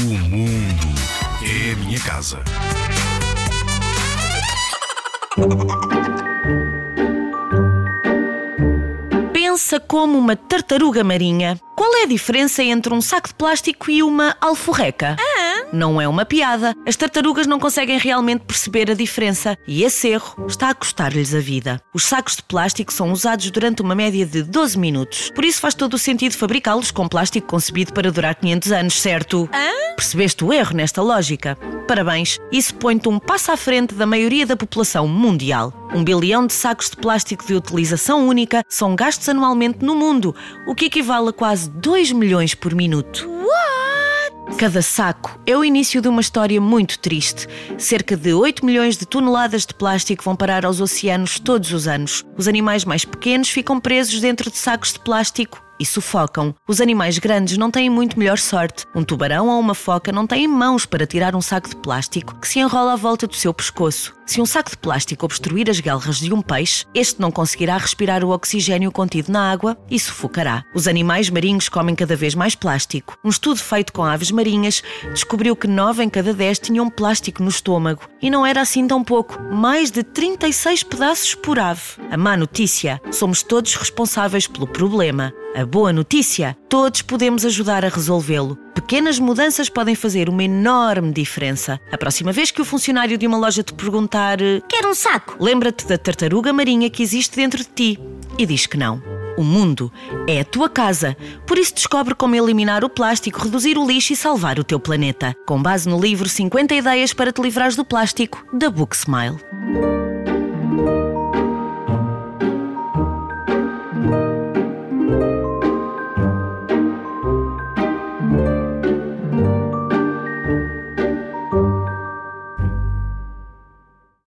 O mundo é a minha casa. Pensa como uma tartaruga marinha. Qual é a diferença entre um saco de plástico e uma alforreca? Não é uma piada. As tartarugas não conseguem realmente perceber a diferença e esse erro está a custar-lhes a vida. Os sacos de plástico são usados durante uma média de 12 minutos. Por isso faz todo o sentido fabricá-los com plástico concebido para durar 500 anos, certo? Percebeste o erro nesta lógica? Parabéns, isso põe-te um passo à frente da maioria da população mundial. Um bilhão de sacos de plástico de utilização única são gastos anualmente no mundo, o que equivale a quase 2 milhões por minuto. Cada saco é o início de uma história muito triste. Cerca de 8 milhões de toneladas de plástico vão parar aos oceanos todos os anos. Os animais mais pequenos ficam presos dentro de sacos de plástico e sufocam. Os animais grandes não têm muito melhor sorte. Um tubarão ou uma foca não têm mãos para tirar um saco de plástico que se enrola à volta do seu pescoço. Se um saco de plástico obstruir as guelras de um peixe, este não conseguirá respirar o oxigênio contido na água e sufocará. Os animais marinhos comem cada vez mais plástico. Um estudo feito com aves marinhas descobriu que 9 em cada 10 tinham plástico no estômago. E não era assim tão pouco. Mais de 36 pedaços por ave. A má notícia: somos todos responsáveis pelo problema. A boa notícia: todos podemos ajudar a resolvê-lo. Pequenas mudanças podem fazer uma enorme diferença. A próxima vez que o funcionário de uma loja te perguntar: Quer um saco? lembra-te da tartaruga marinha que existe dentro de ti e diz que não. O mundo é a tua casa, por isso descobre como eliminar o plástico, reduzir o lixo e salvar o teu planeta. Com base no livro 50 ideias para te livrares do plástico, da Book Smile.